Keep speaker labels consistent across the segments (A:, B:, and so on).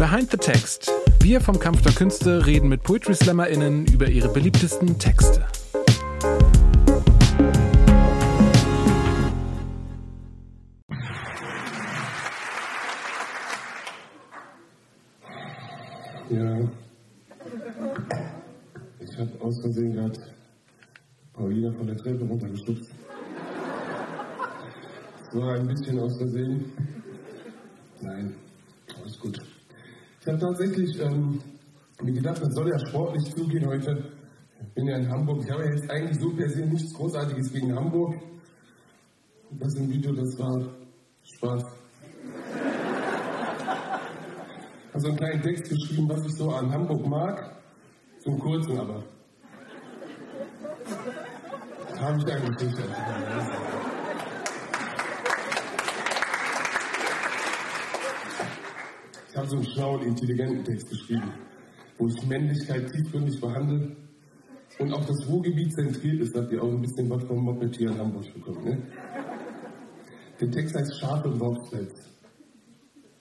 A: Behind the Text. Wir vom Kampf der Künste reden mit Poetry SlammerInnen über ihre beliebtesten Texte.
B: Ja. Ich habe aus Versehen gerade Paulina von der Treppe runtergeschubst. So ein bisschen aus Versehen. Nein, alles gut. Ich habe tatsächlich ähm, mir gedacht, man soll ja sportlich zugehen heute. Ich bin ja in Hamburg. Ich habe ja jetzt eigentlich so per se nichts Großartiges gegen Hamburg. Das im Video, das war Spaß. Ich habe so einen kleinen Text geschrieben, was ich so an Hamburg mag. Einen kurzen aber. Das habe ich dann gekriegt. Habe so einen schlauen, intelligenten Text geschrieben, wo ich Männlichkeit tiefgründig behandle und auch das Ruhrgebiet zentriert ist, habt ihr auch ein bisschen was vom Moped hier in Hamburg bekommen. Ne? Der Text heißt Schaf und Wolfsfeld.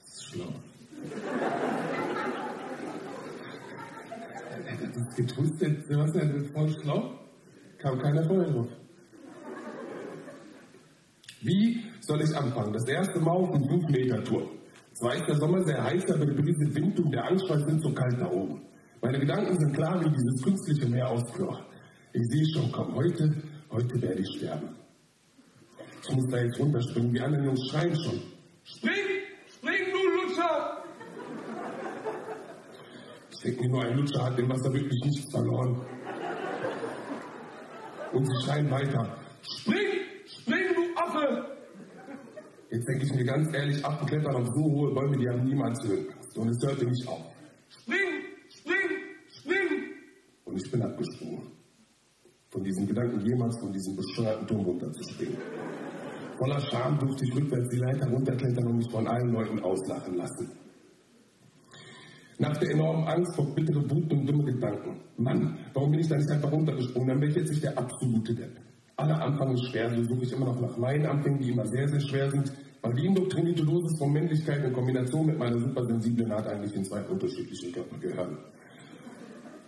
B: Das ist schlau. Das getröstet, Sebastian, das ist voll schlau. Kam keiner vorher drauf. Wie soll ich anfangen? Das erste Mal auf dem 5-Meter-Tour. Zwar ist der Sommer sehr heiß, aber der brise Wind und der Anschweiß sind so kalt da oben. Meine Gedanken sind klar wie dieses künstliche Meer aus. Ich sehe schon, komm, heute, heute werde ich sterben. Ich muss da jetzt runterspringen, die anderen Jungs schreien schon. Spring! Spring, du Lutscher! Ich denke mir nur, ein Lutscher hat dem Wasser wirklich nichts verloren. Und sie schreien weiter. Spring! Jetzt denke ich mir ganz ehrlich, Affen klettern auf so hohe Bäume, die haben niemals Höhenangst. Und es hörte nicht auf. Spring! Spring! Spring! Und ich bin abgesprungen. Von diesem Gedanken, jemals von diesem bescheuerten Turm runterzuspringen. Voller Scham durfte ich rückwärts die Leiter runterklettern und mich von allen Leuten auslachen lassen. Nach der enormen Angst vor bittere Wut und dumme Gedanken. Mann, warum bin ich da nicht einfach runtergesprungen? Dann wäre ich jetzt nicht der absolute Depp. Alle Anfang ist schwer, so suche ich immer noch nach meinen Anfängen, die immer sehr, sehr schwer sind, weil die indoktrinierte Dosis von Männlichkeit in Kombination mit meiner supersensiblen Art eigentlich in zwei unterschiedliche Körper gehören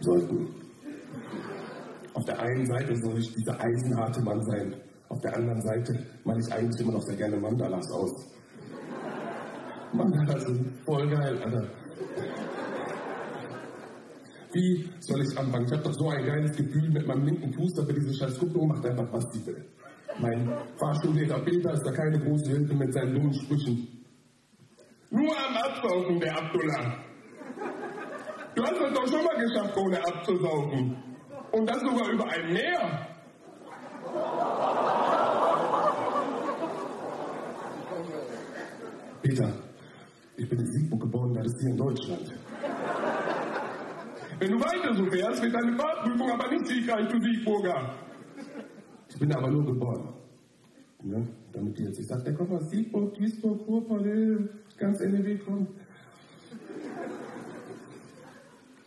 B: sollten. Auf der einen Seite soll ich dieser eisenharte Mann sein, auf der anderen Seite male ich eigentlich immer noch sehr gerne Mandalas aus. Mandalas sind voll geil, Alter. Wie soll ich anfangen? Ich habe doch so ein geiles Gefühl mit meinem linken Fuß, aber diese scheiß Kupplung macht einfach, was sie will. Mein Fahrschullehrer Peter ist da keine große Hilfe mit seinen dummen Sprüchen. Nur am Absaufen, der Abdullah. Du hast es doch schon mal geschafft, ohne abzusaufen. Und das sogar über ein Meer. Peter, ich bin in Siegburg geboren, das ist hier in Deutschland. Wenn du weiter so wärst, wird deine Fahrprüfung aber nicht siegreich, du Siegburger. Ich bin aber nur geboren. Ja, damit die jetzt nicht sagt, der kommt aus Siegburg, Duisburg, Ruhrpott, ganz NRW kommt.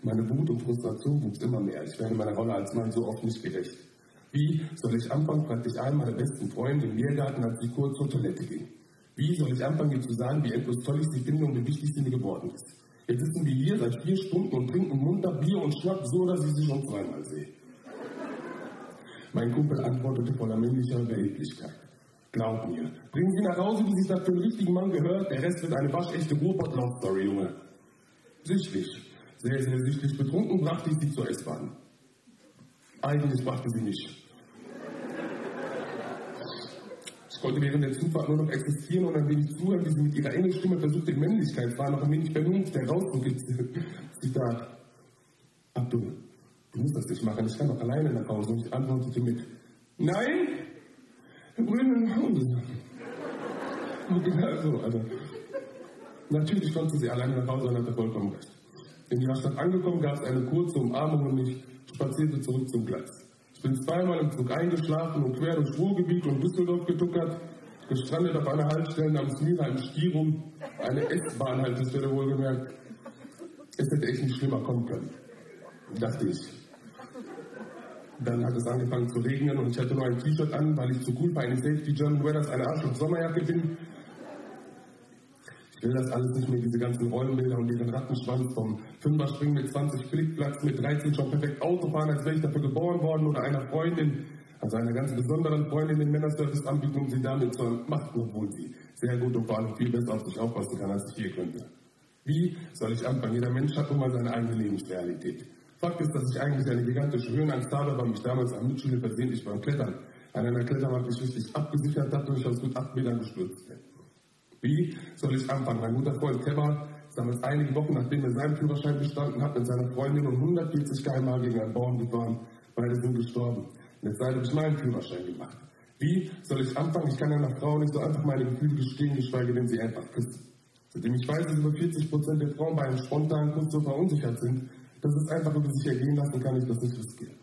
B: Meine Wut und Frustration wuchs immer mehr. Ich werde meiner Rolle als Mann so oft nicht gerecht. Wie soll ich anfangen, fragte ich einen meiner besten Freunde im Biergarten, als sie kurz zur Toilette ging. Wie soll ich anfangen, ihr zu sagen, wie endlos toll ich sie finde und wie wichtig sie mir geworden ist? Jetzt sitzen wir hier seit vier Stunden und trinken munter Bier und Schnapp, so dass ich sie schon zweimal sehe. Mein Kumpel antwortete voller männlicher Überheblichkeit. Glaub mir, bringen Sie nach Hause, wie sich das für einen richtigen Mann gehört, der Rest wird eine waschechte Ruhrpott-Love-Story, Junge. Sichtlich, sehr, sehr sichtlich betrunken, brachte ich sie zur S-Bahn. Eigentlich brachte sie mich. Konnte während der noch existieren und ein wenig zuhören, wie sie mit ihrer engen Stimme versuchte, in Männlichkeitswahn noch ein wenig Vernunft herauszukitzeln. Zitat. Abdul, du musst das nicht machen, ich kann doch alleine nach Hause. Und ich antwortete mit, nein, wir wollen nach Hause. Und so, also. Natürlich konnte sie alleine nach Hause und hatte vollkommen recht. In ihrer Stadt angekommen, gab es eine kurze Umarmung und ich spazierte zurück zum Platz. Bin zweimal im Zug eingeschlafen und quer durchs Ruhrgebiet und Düsseldorf getuckert, gestrandet auf einer Haltestelle namens Mira im Stirum, eine S-Bahn-Haltestelle wohlgemerkt. Es hätte echt nicht schlimmer kommen können, dachte ich. Dann hat es angefangen zu regnen und ich hatte nur ein T-Shirt an, weil ich zu cool für eine Safety German Weathers eine Arschloch Sommerjacke bin. Will das alles nicht mehr, diese ganzen Rollenbilder und diesen Rattenschwanz vom Fünfer-Springen mit 20 Flickflacks, mit 13 schon perfekt Autofahren, als wäre ich dafür geboren worden oder einer Freundin, also einer ganz besonderen Freundin den Männerservice anbieten, um sie damit zu entmachten, obwohl sie sehr gut und vor allem viel besser auf sich aufpassen kann, als ich je könnte. Wie soll ich anfangen? Jeder Mensch hat nun mal seine eigene Lebensrealität. Fakt ist, dass ich eigentlich eine gigantische Höhenangst habe, weil mich damals am Mitschule versehentlich beim Klettern an einer Kletterwand nicht richtig abgesichert hat und ich aus gut acht Metern gestürzt bin. Wie soll ich anfangen? Mein guter Freund ist damals einige Wochen, nachdem er seinen Führerschein bestanden hat, mit seiner Freundin und 140 km gegen einen Baum gefahren. Beide sind gestorben. Der Zeit habe ich meinen Führerschein gemacht. Wie soll ich anfangen? Ich kann einer Frau nicht so einfach meine Gefühle gestehen, geschweige denn sie einfach küssen. Seitdem ich weiß, dass über 40 Prozent der Frauen bei einem spontanen Kuss so verunsichert sind, dass es einfach über sich ergehen lassen kann, ich das nicht riskieren.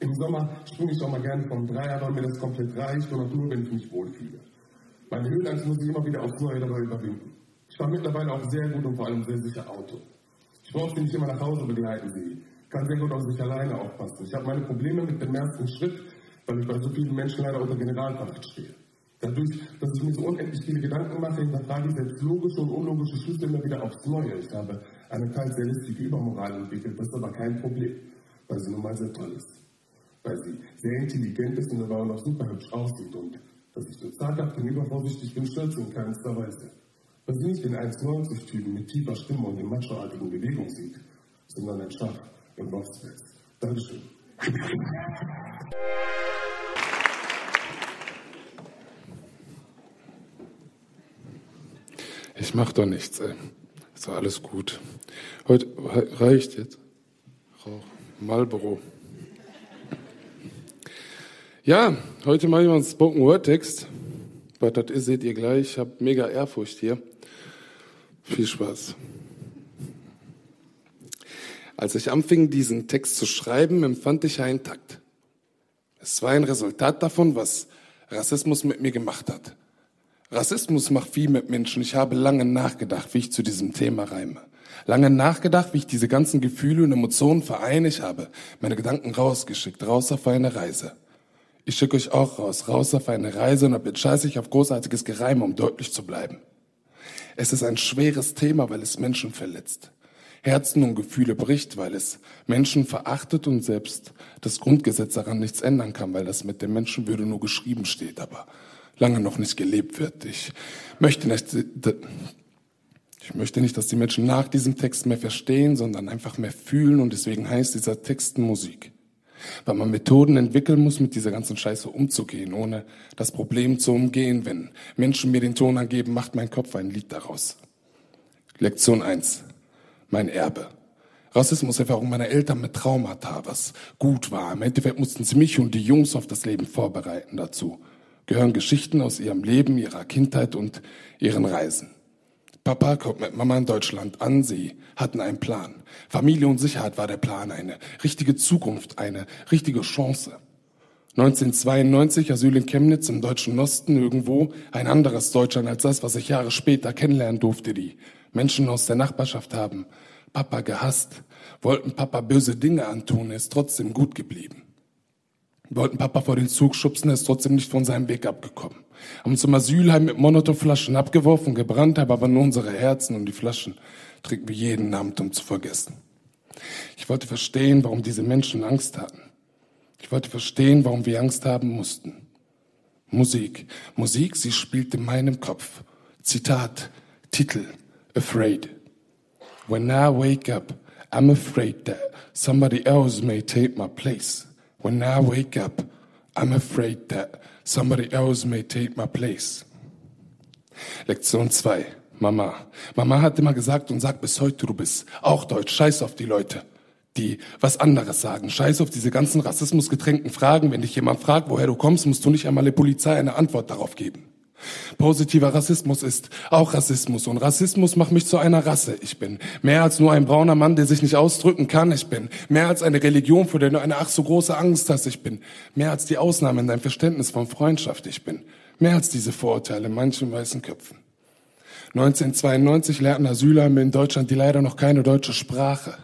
B: Im Sommer springe ich auch mal gerne vom Dreier, weil mir das komplett reicht und auch nur, wenn ich mich wohlfühle. Meine Höhenangst muss ich immer wieder aufs Neue dabei überwinden. Ich fahre mittlerweile auch sehr gut und vor allem sehr sicher Auto. Ich brauche sie nicht immer nach Hause begleiten, sie kann sehr gut auf sich alleine aufpassen. Ich habe meine Probleme mit dem ersten Schritt, weil ich bei so vielen Menschen leider unter Generalverdacht stehe. Dadurch, dass ich mir so unendlich viele Gedanken mache, hinterfrage ich selbst logische und unlogische Schlüsse immer wieder aufs Neue. Ich habe eine teils sehr listige Übermoral entwickelt, das ist aber kein Problem, weil sie nun mal sehr toll ist. Weil sie sehr intelligent ist und dabei auch noch super hübsch aussieht und dass ich zaghaft und übervorsichtig bin, stört sie in keinster Weise. Weil sie nicht den 1,90-Typen mit tiefer Stimme und in machoartigen Bewegung sieht, sondern ein Schaf im Wolfspelz. Dankeschön.
C: Ich mach doch nichts, ey. Ist doch alles gut. Heute reicht jetzt. Rauch. Marlboro. Ja, heute mache ich mal einen Spoken Word Text. Was das ist, seht ihr gleich. Ich habe mega Ehrfurcht hier. Viel Spaß. Als ich anfing, diesen Text zu schreiben, empfand ich einen Takt. Es war ein Resultat davon, was Rassismus mit mir gemacht hat. Rassismus macht viel mit Menschen. Ich habe lange nachgedacht, wie ich zu diesem Thema reime. Lange nachgedacht, wie ich diese ganzen Gefühle und Emotionen vereine. Ich habe meine Gedanken rausgeschickt, raus auf eine Reise. Ich schicke euch auch raus, raus auf eine Reise und jetzt scheiße ich auf großartiges Gereime, um deutlich zu bleiben. Es ist ein schweres Thema, weil es Menschen verletzt. Herzen und Gefühle bricht, weil es Menschen verachtet und selbst das Grundgesetz daran nichts ändern kann, weil das mit der Menschenwürde nur geschrieben steht, aber lange noch nicht gelebt wird. Ich möchte nicht, ich möchte nicht, dass die Menschen nach diesem Text mehr verstehen, sondern einfach mehr fühlen und deswegen heißt dieser Text Musik. Weil man Methoden entwickeln muss, mit dieser ganzen Scheiße umzugehen, ohne das Problem zu umgehen. Wenn Menschen mir den Ton angeben, macht mein Kopf ein Lied daraus. Lektion eins mein Erbe. Rassismus-Erfahrung meiner Eltern mit Traumata, was gut war. Im Endeffekt mussten sie mich und die Jungs auf das Leben vorbereiten. Dazu gehören Geschichten aus ihrem Leben, ihrer Kindheit und ihren Reisen. Papa kommt mit Mama in Deutschland an. Sie hatten einen Plan. Familie und Sicherheit war der Plan. Eine richtige Zukunft, eine richtige Chance. 1992 Asyl in Chemnitz im deutschen Osten irgendwo ein anderes Deutschland als das, was ich Jahre später kennenlernen durfte. Die Menschen aus der Nachbarschaft haben Papa gehasst, wollten Papa böse Dinge antun, ist trotzdem gut geblieben. Wollten Papa vor den Zug schubsen, er ist trotzdem nicht von seinem Weg abgekommen. Haben zum Asylheim mit Monotoflaschen abgeworfen, gebrannt, haben aber nur unsere Herzen und die Flaschen trinken wir jeden Abend, um zu vergessen. Ich wollte verstehen, warum diese Menschen Angst hatten. Ich wollte verstehen, warum wir Angst haben mussten. Musik. Musik, sie spielt in meinem Kopf. Zitat, Titel, Afraid. When I wake up, I'm afraid that somebody else may take my place. When I wake up, I'm afraid that somebody else may take my place. Lektion 2. Mama. Mama hat immer gesagt und sagt bis heute, du bist auch deutsch. Scheiß auf die Leute, die was anderes sagen. Scheiß auf diese ganzen rassismusgetränkten Fragen. Wenn dich jemand fragt, woher du kommst, musst du nicht einmal der Polizei eine Antwort darauf geben. Positiver Rassismus ist auch Rassismus und Rassismus macht mich zu einer Rasse. Ich bin mehr als nur ein brauner Mann, der sich nicht ausdrücken kann. Ich bin mehr als eine Religion, vor der du eine ach so große Angst hast. Ich bin mehr als die Ausnahme in deinem Verständnis von Freundschaft. Ich bin mehr als diese Vorurteile in manchen weißen Köpfen. 1992 lernten Asylheime in Deutschland, die leider noch keine deutsche Sprache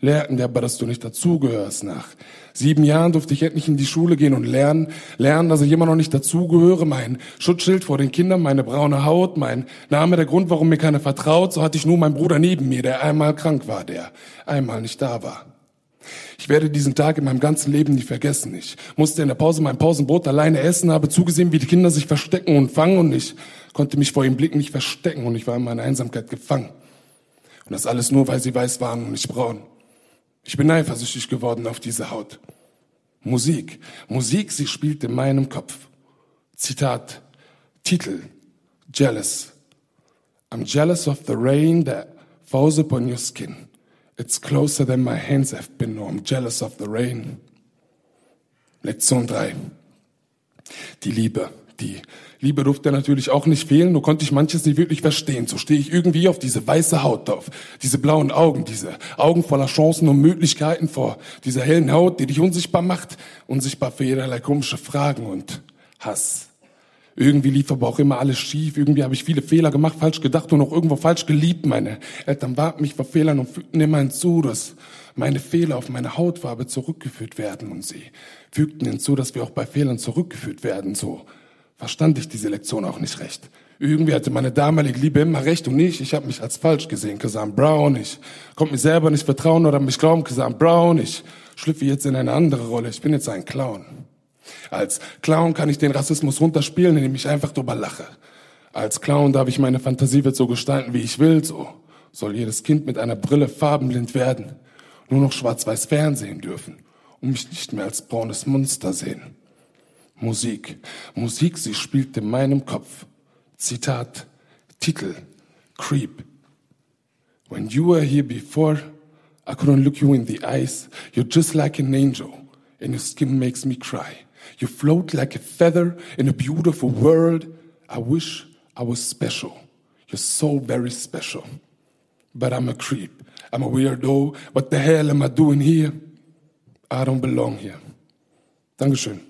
C: lehrten dir aber, dass du nicht dazugehörst. Nach sieben Jahren durfte ich endlich in die Schule gehen und lernen, lernen, dass ich immer noch nicht dazugehöre. Mein Schutzschild vor den Kindern, meine braune Haut, mein Name, der Grund, warum mir keiner vertraut. So hatte ich nur meinen Bruder neben mir, der einmal krank war, der einmal nicht da war. Ich werde diesen Tag in meinem ganzen Leben nie vergessen. Ich musste in der Pause mein Pausenbrot alleine essen, habe zugesehen, wie die Kinder sich verstecken und fangen und ich konnte mich vor ihrem Blick nicht verstecken und ich war in meiner Einsamkeit gefangen. Und das alles nur, weil sie weiß waren und nicht braun. Ich bin eifersüchtig geworden auf diese Haut. Musik. Musik, sie spielt in meinem Kopf. Zitat. Titel. Jealous. I'm jealous of the rain that falls upon your skin. It's closer than my hands have been. Oh, I'm jealous of the rain. Lektion 3. Die Liebe. Die Liebe durfte natürlich auch nicht fehlen, nur konnte ich manches nicht wirklich verstehen. So stehe ich irgendwie auf diese weiße Haut drauf, diese blauen Augen, diese Augen voller Chancen und Möglichkeiten vor dieser hellen Haut, die dich unsichtbar macht, unsichtbar für jederlei komische Fragen und Hass. Irgendwie lief aber auch immer alles schief. Irgendwie habe ich viele Fehler gemacht, falsch gedacht und auch irgendwo falsch geliebt. Meine Eltern warten mich vor Fehlern und fügten immer hinzu, dass meine Fehler auf meine Hautfarbe zurückgeführt werden. Und sie fügten hinzu, dass wir auch bei Fehlern zurückgeführt werden. So verstand ich diese Lektion auch nicht recht. Irgendwie hatte meine damalige Liebe immer recht und nicht. Ich habe mich als falsch gesehen, Kasan Brown. Ich konnte mir selber nicht vertrauen oder mich glauben, Kasan Brown. Ich schlüpfe jetzt in eine andere Rolle. Ich bin jetzt ein Clown. Als Clown kann ich den Rassismus runterspielen, indem ich einfach drüber lache. Als Clown darf ich meine Fantasie wird so gestalten, wie ich will. So soll jedes Kind mit einer Brille farbenblind werden, nur noch schwarz-weiß Fernsehen dürfen und mich nicht mehr als braunes Monster sehen. Musik. Musik, sie spielt in meinem Kopf. Zitat, Titel, Creep. When you were here before, I couldn't look you in the eyes. You're just like an angel, and your skin makes me cry. You float like a feather in a beautiful world. I wish I was special. You're so very special. But I'm a creep. I'm a weirdo. What the hell am I doing here? I don't belong here. Dankeschön.